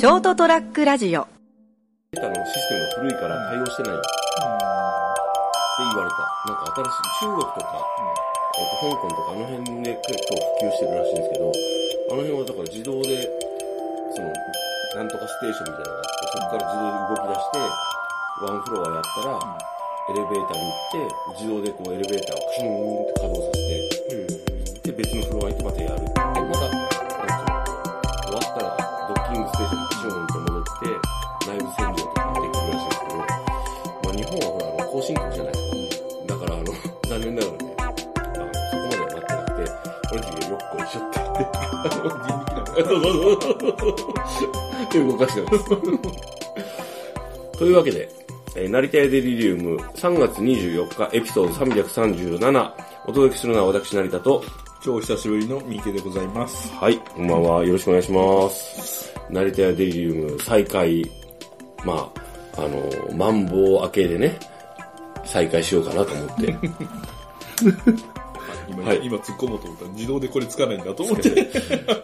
ショートトラックラジオ。データのシステムが古いから対応してないって言われた。なんか新しい、中国とか、えっと、香港とかあの辺で結構普及してるらしいんですけど、あの辺はだから自動で、その、なんとかステーションみたいなのがあって、そこから自動で動き出して、ワンフロアやったら、エレベーターに行って、自動でこうエレベーターをクシューンって稼働させて、で、別のフロア行ってまたや人力だそうそうそう。で、動かしてます。というわけで、えー成田屋デリリウム3月24日エピソード337お届けするのは私成田と、超久しぶりの三池でございます。はい、こんばんは。よろしくお願いします。成田屋デリリウム再開、まあ、あの、マンボウ明けでね、再開しようかなと思って。今、はい今突っ込もうと思ったら自動でこれつかないんだと思って、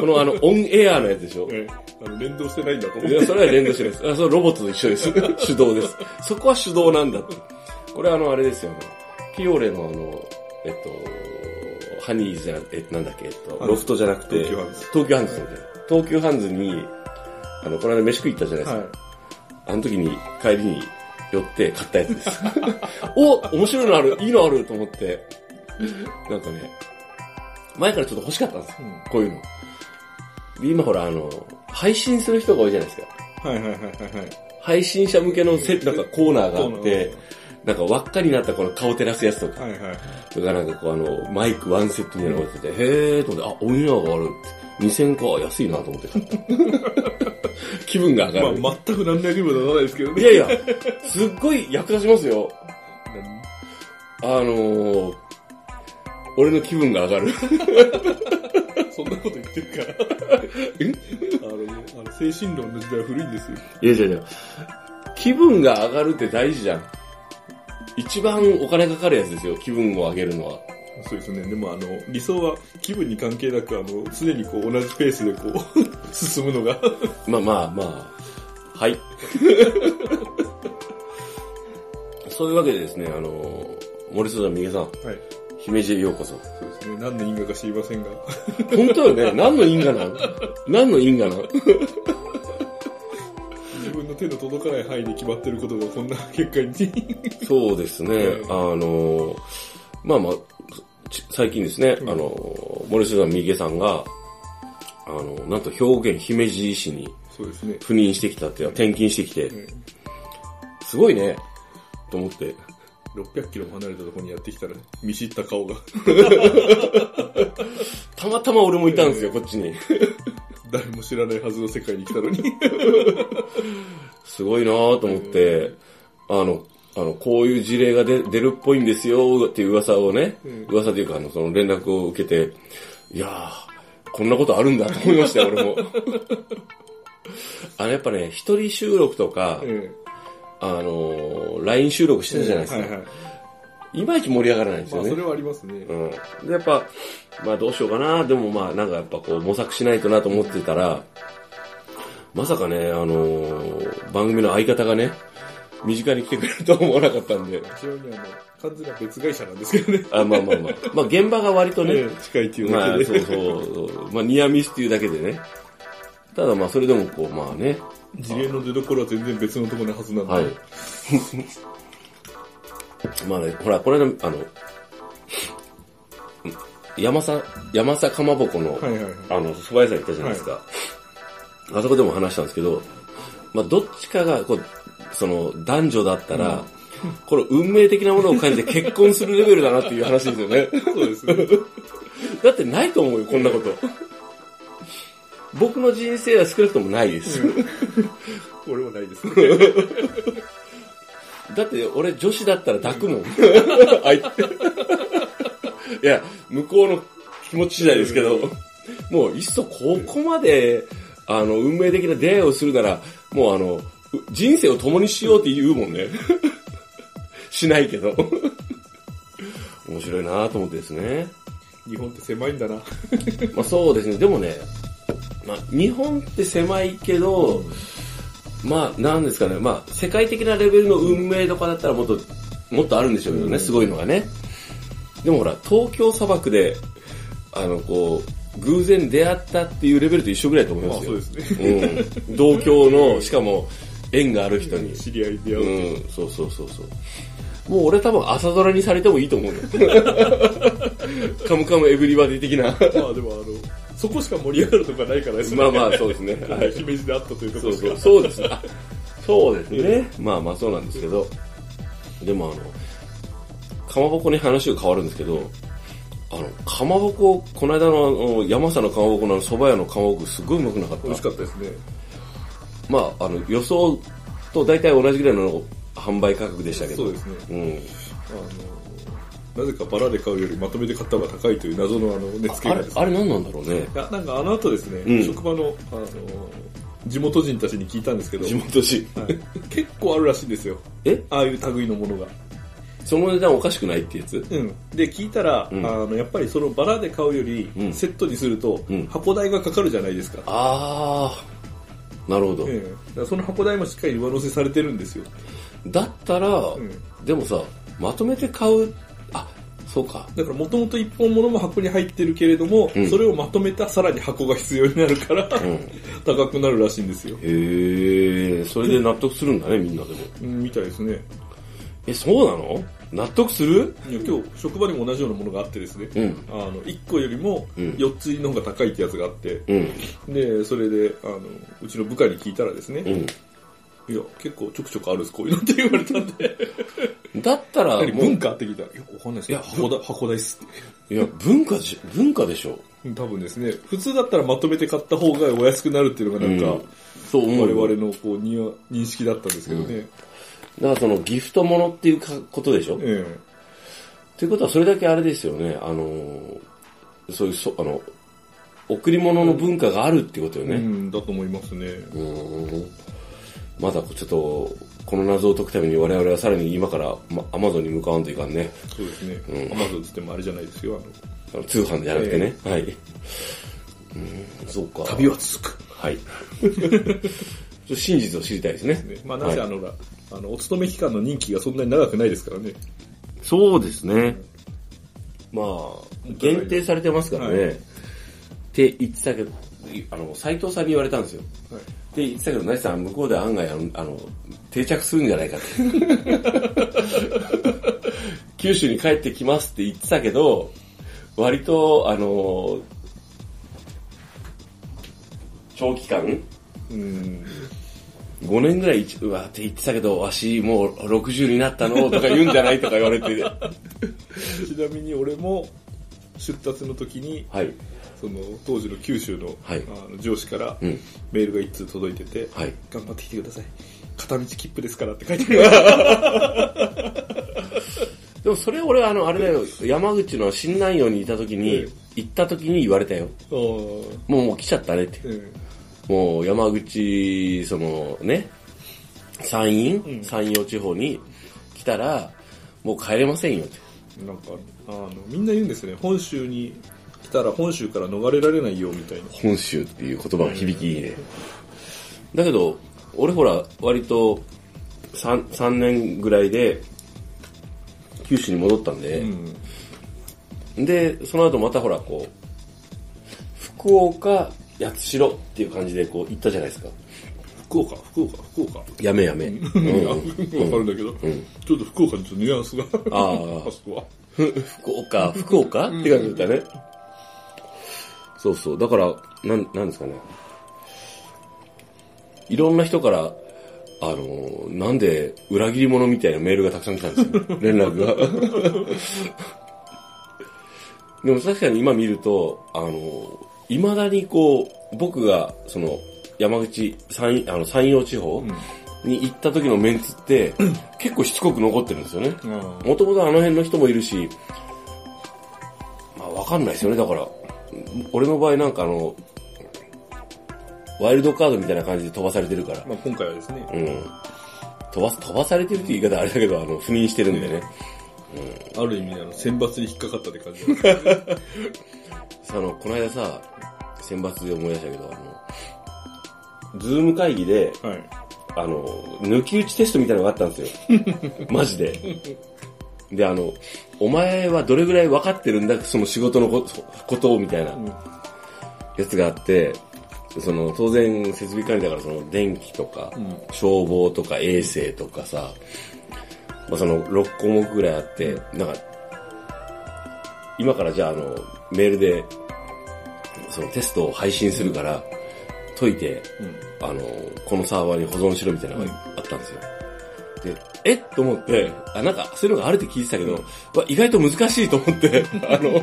このあの、オンエアのやつでしょ？えあの連動してないんだと思って。いや、それは連動してないです。あ、それロボットと一緒です。手動です。そこは手動なんだって。これあの、あれですよ、あの、ピオレのあの、えっと、ハニーじゃ、えなんだっけ、えっと、ロフトじゃなくて、東急ハンズ東急ハンズですよね。東急ハンズに、あの、この間飯食い行ったじゃないですか。はい。あの時に帰りに寄って買ったやつです。お面白いのあるいいのあると思って。なんかね、前からちょっと欲しかったんですよ。うんこういうの。で今ほら、あの、配信する人が多いじゃないですか。はいはいはいはいはい。配信者向けのせ、なんかコーナーがあって、なんか輪っかになったこの顔照らすやつとか、はいはい。とかなんかこうあの、マイクワンセットみたいなのが出てて、へーと思って、あ、オンエアがあるって。2000か、安いなと思って買った。気分が上がる。まあ、全く何の役にもならないですけどね。いやいや、すっごい役立ちますよ。あのー、俺の気分が上がる。そんなこと言ってるから。あの、あの精神論の時代は古いんですよ。いやいやいや、気分が上がるって大事じゃん。一番お金かかるやつですよ、気分を上げるのは。そうですね。でもあの、理想は気分に関係なく、あの、常にこう同じペースでこう、進むのが。まあまあまあ、はい。そういうわけでですね、あのー、森下美恵さん、はい。姫路へようこそ。そうですね。何の因果か知りませんが。本当よね、何の因果なん何の因果なん自分の手の届かない範囲で決まってることがこんな結果に。そうですね、うんあの、まあまあ、ち最近ですね、うんあの、森下美恵さんが、あの、なんと兵庫県姫路市にそうですね。赴任してきたっていうのは転勤してきて、うんすごいね、と思って。600キロも離れたところにやってきたら、見知った顔が。たまたま俺もいたんですよ、こっちに。誰も知らないはずの世界に来たのに。すごいなぁと思って、あの、あの、こういう事例が出出るっぽいんですよっていう噂をね、うん噂というか、あの、その連絡を受けて、いやー、こんなことあるんだと思いましたよ、俺も。あの、やっぱね、一人収録とか、えあのー、LINE 収録してたじゃないですか。はいはい。いまいち盛り上がらないんですよね。まあそれはありますね。うん。で、やっぱ、まあどうしようかな、でもまあなんかやっぱこう模索しないとなと思ってたら、まさかね、あのー番組の相方がね、身近に来てくれるとは思わなかったんで、ちなみにあの、完全な別会社なんですけどね。あまあまあまあ。まあ現場が割とね、ええ近いっていうまあだけで。そうそう、まあニアミスっていうだけでね。ただまあそれでもこう、まあね、事例の出所は全然別のところのはずなんで。はい。まあね、ほら、これ間、あの、山さ、山さかまぼこの、はいはいはい。あの、蕎麦屋さん行ったじゃないですか。あそこでも話したんですけど、まあ、どっちかが、こう、その、男女だったら、これ運命的なものを感じて結婚するレベルだなっていう話ですよね。そうですね。だってないと思うよ、こんなこと。僕の人生は少なくともないです。俺もないですね。だって俺女子だったら抱くもん。あいいや、向こうの気持ち次第ですけど、もういっそここまで、あの、運命的な出会いをするなら、もうあの、う人生を共にしようって言うもんね。しないけど。面白いなと思ってですね。日本って狭いんだな。まあそうですね、でもね、まあ、日本って狭いけど、まあ、なんですかね、まあ、世界的なレベルの運命とかだったらもっと、もっとあるんでしょうけどね、すごいのがね。でもほら、東京砂漠で、あの、こう、偶然出会ったっていうレベルと一緒ぐらいだと思いますよ。まあそうですね。うん。同郷の、しかも、縁がある人に。知り合いで会う。うん、そうそうそうそう。もう俺多分朝ドラにされてもいいと思うのよ。カムカムエブリバディ的な。まあでもあの、そこしか盛り上がるとかないからですね。まあまあそうですね。はい。姫路であったというとこそうそう、そうですね。あそうですね。まあまあそうなんですけど。でもあの、かまぼこに話が変わるんですけど、あの、かまぼこ、この間の山佐のかまぼこの蕎麦屋のかまぼこすごいうまくなかった。美味しかったですね。まあ、あの、予想と大体同じぐらいの販売価格でしたけど。そうですね。うん。あの、なぜかバラで買うよりまとめて買った方が高いという謎のあの、値付けあれ。あれ何なんだろうね。いや、なんかあの後ですね、うん職場の、あの、地元人たちに聞いたんですけど、地元紙。はい結構あるらしいんですよ。え？ああいう類のものが。その値段おかしくないってやつ？うん。で、聞いたら、うんあの、やっぱりそのバラで買うよりう、んセットにするとうん、箱代がかかるじゃないですか。あー、なるほど。えその箱代もしっかり上乗せされてるんですよ。だったら、んでもさ、まとめて買う、あ、そうか。だからもともと一本物も箱に入ってるけれども、うんそれをまとめたさらに箱が必要になるから、うん。高くなるらしいんですよ。へえ、それで納得するんだね、みんなでも。うん、みたいですね。え、そうなの？納得する？いや今日、職場にも同じようなものがあってですね、うん。あの、1個よりもうん4つ入りの方が高いってやつがあって、うん。で、それで、あの、うちの部下に聞いたらですね、うん。いや、結構ちょくちょくあるんです、こういうのって言われたんで、だったら、何もう文化って聞いたら、いや、わかんないですいや箱だ、箱代っすって。いや、文化でし、文化でしょ。多分ですね、普通だったらまとめて買った方がお安くなるっていうのがなんか、うんそう思うよ。我々のこうにわ認識だったんですけどね。だからそのギフトものっていうかことでしょえということはそれだけあれですよね、あのー、そういうそ、あの、贈り物の文化があるってことよね。えうん、だと思いますね。うーん。まだちょっと、この謎を解くために我々はさらに今から、ま、アマゾンに向かわんといかんね。そうですね。うんアマゾンつってもあれじゃないですよ。あの通販じゃなくてね。はい。うん、そうか。旅は続く。はい。真実を知りたいですね。ねまあ、なぜはいあの、ほらあの、お勤め期間の任期がそんなに長くないですからね。そうですね。まあ、限定されてますからね。はいって言ってたけど、あの、斎藤さんに言われたんですよ。はい。って言ってたけど、なしさん、向こうで案外、あの、定着するんじゃないかって。九州に帰ってきますって言ってたけど、割と、あの、長期間うん。5年ぐらい一、うわって言ってたけど、わしもう60になったの？とか言うんじゃない？とか言われて、ちなみに俺も、出立の時に、はい、その、当時の九州の,、はいあの上司から、うん、メールが一通届いてて、はい。頑張ってきてください。片道切符ですからって書いてある。でもそれ俺あの、あれだよ、山口の新南陽にいた時に、行った時に言われたよ。もうもう来ちゃったねって。うんもう山口、そのね、山陰、うん山陽地方に来たら、もう帰れませんよって。なんか、あの、みんな言うんですね。本州に来たら本州から逃れられないよ、みたいな。本州っていう言葉の響きいいね。だけど、俺ほら、割と3、3年ぐらいで、九州に戻ったんで、うん。で、その後またほら、こう、福岡、八代っていう感じでこう行ったじゃないですか。福岡、福岡、福岡？やめやめ。うん、うんわかるんだけど、んちょっと福岡にちょっとニュアンスが。あーあそこは。ふ福岡、福岡？って感じだったね。そうそう。だから、なん、なんですかね。いろんな人から、あのーなんで裏切り者みたいなメールがたくさん来たんですよ。連絡が。でも確かに今見ると、あのー未だにこう、僕が、その、山口、山あの山陽地方に行った時のメンツって、結構しつこく残ってるんですよね。うん。もともとあの辺の人もいるし、まあわかんないですよね、だから。俺の場合なんかあの、ワイルドカードみたいな感じで飛ばされてるから。まあ今回はですね、うん。飛ばす、飛ばされてるって言い方あれだけど、あの、赴任してるんでね。ある意味あの選抜に引っかかったって感じ あの、この間さ、選抜で思い出したけど、あの、ズーム会議で、はい。あの、抜き打ちテストみたいなのがあったんですよ。マジで。で、あの、お前はどれぐらい分かってるんだ、その仕事のことを、みたいなうん。やつがあって、その、当然設備管理だから、その、電気とか、うん。消防とか衛生とかさ、まあ、その6項目ぐらいあって、なんか、今からじゃああの、メールで、そのテストを配信するから、解いて、うん。あの、このサーバーに保存しろみたいなのがあったんですよ。で、え？っと思って、あ、なんかそういうのがあるって聞いてたけど、うわ意外と難しいと思って、あの、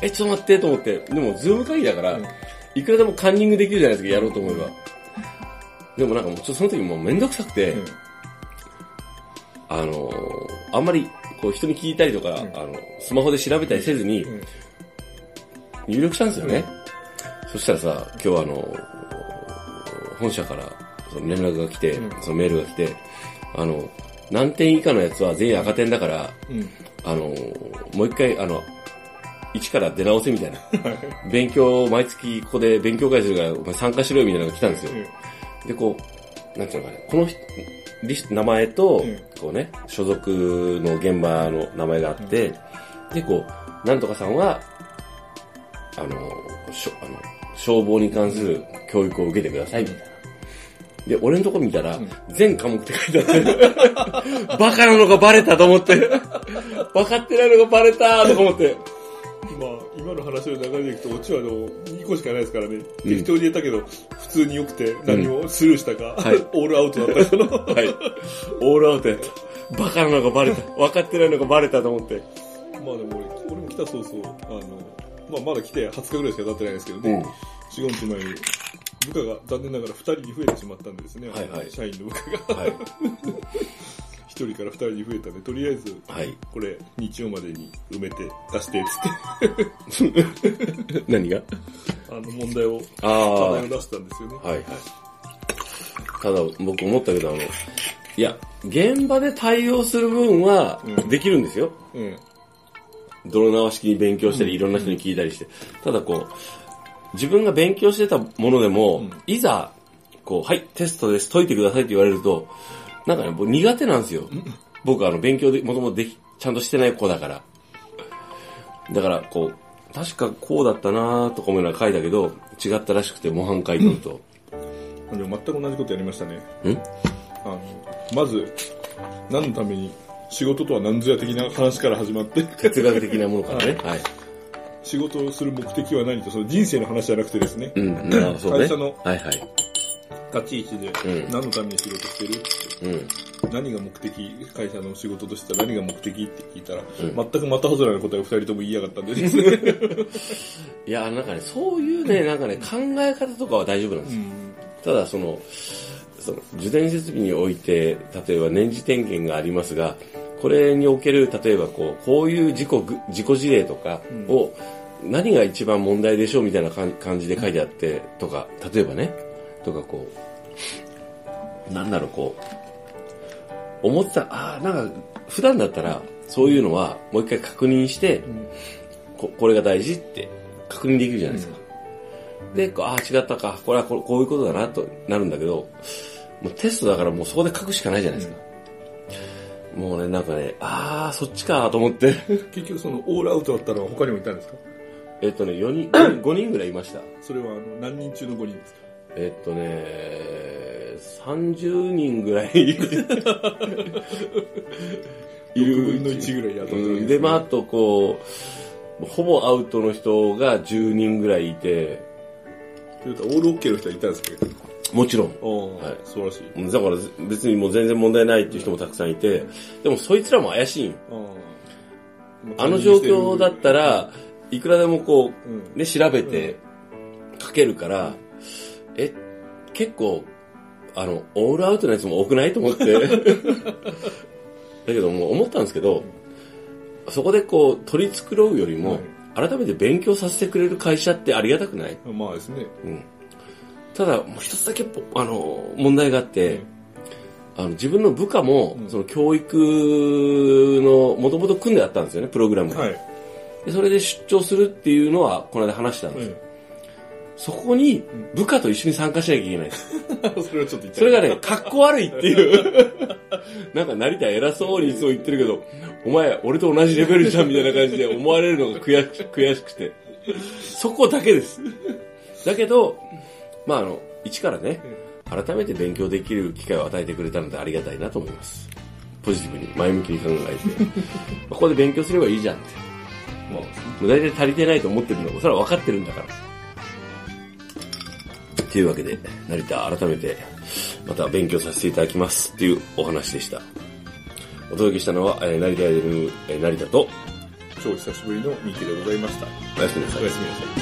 え、ちょっと待ってと思って、でもズーム会議だから、うん。いくらでもカンニングできるじゃないですか、やろうと思えば。でもなんかもうちょっとその時もうめんどくさくて、うん。あのーあんまりこう人に聞いたりとか、ん。あの、スマホで調べたりせずにうん。入力したんですよね。そしたらさ、今日はあの、本社からその連絡が来て、うん。そのメールが来て、あの、何点以下のやつは全員赤点だから、うん。あの、もう一回、あの、一から出直せみたいな。勉強、毎月ここで勉強会するから、お前参加しろよみたいなのが来たんですよ。で、こう、なんていうのかね、この人リスト、名前と、うんこうね、所属の現場の名前があって、で、こう、なんとかさんは、あの、しょあの消防に関する教育を受けてください、みたいな。で、俺のとこ見たら、全科目って書いてあって、バカなのがバレたと思って、分かってないのがバレたとか思って、まあ、今の話の流れでいくと、オチはあの、2個しかないですからね。適当に言ったけど、普通に良くて、何もスルーしたか、はい オールアウトだった人の。はい。オールアウトやった。バカなのがバレた。分かってないのがバレたと思って。まあでも俺、俺も来た早々、あの、まあまだ来て20日ぐらいしか経ってないんですけどね、うん。4、5日前に、部下が残念ながら2人に増えてしまったんですね。はいはい社員の部下が。はい。1人から2人に増えたんで、とりあえず、はい。これ、日曜までに埋めて、出して、つって、何が？あの、問題を、あ課題を出したんですよね。はいはい。ただ僕思ったけど、あの、いや、現場で対応する分はうんできるんですよ。うん。泥縄式に勉強したり、いろんな人に聞いたりして。ただこう、自分が勉強してたものでも、うんいざ、こう、はい、テストです、解いてくださいって言われると、なんかね、僕苦手なんですよ。僕あの、勉強で、もともとでき、ちゃんとしてない子だから。だから、こう、確かこうだったなとか思いながら書いたけど、違ったらしくて模範解答と。でも全く同じことやりましたね。ん？あの、まず、何のために、仕事とは何ぞや的な話から始まって、哲学的なものからね。はい。仕事をする目的は何と、その人生の話じゃなくてですね、うん、ね。会社のはいはい。立ち位置でうん何のために仕事してるうん。何が目的会社の仕事としては何が目的って聞いたら、ん全く的外れな答えを二人とも言いやがったんでですね。いや、なんかね、そういうね、なんかね、考え方とかは大丈夫なんですよ。ただ、その、その、受電設備において、例えば年次点検がありますが、これにおける、例えばこう、こういう事故ぐ、事故事例とかを、何が一番問題でしょうみたいな感感じで書いてあって、とか、例えばね、とかこう、なんだろう、こう、思ってた、ああ、なんか、普段だったら、そういうのは、もう一回確認して、ここれが大事って確認できるじゃないですか。で、こうああ、違ったか、これはここういうことだな、となるんだけど、もうテストだからもうそこで書くしかないじゃないですか。もうね、なんかね、ああ、そっちかと思って。結局そのオールアウトだったのは他にもいたんですか？えっとね、4人、5人ぐらいいました。それはあの何人中の5人ですか？えっとね、30人ぐらいいる。6分の1ぐらいやったうん、で、まあ、あとこう、ほぼアウトの人が10人ぐらいいて、というとオールオッケーの人はいたんですけ？ど。もちろん。はい。素晴らしい。だから別にもう全然問題ないっていう人もたくさんいて、でもそいつらも怪しいんよ。あの状況だった、ら、いくらでもこうん。う、ね、調べて書けるから、え、結構、あの、オールアウトのやつも多くないと思って。だけどもう思ったんですけど、そこでこう、取り繕うよりも、改めて勉強させてくれる会社ってありがたくない？まあですね。うん。ただ、もう一つだけぽ、あの、問題があって、あの、自分の部下も、うんその教育の、もともと組んであったんですよね、プログラムが。はい。でそれで出張するっていうのは、この間話したんですよ。そこに部下と一緒に参加しなきゃいけないです。それはちょっと言ってそれがね、格好悪いっていう。なんか成田偉そうにいつも言ってるけど、お前、俺と同じレベルじゃんみたいな感じで思われるのが悔し悔しくて。そこだけです。だけど、まああの、一からね、改めて勉強できる機会を与えてくれたのでありがたいなと思います。ポジティブに、前向きに考えて、ここで勉強すればいいじゃんって。もう、大体足りてないと思ってるのも、それは分かってるんだから。というわけで、成田改めて、また勉強させていただきますっていうお話でした。お届けしたのは、えー成田アイドル、えー成田と、超久しぶりのミキでございました。おやすみなさいおや。すみなさい。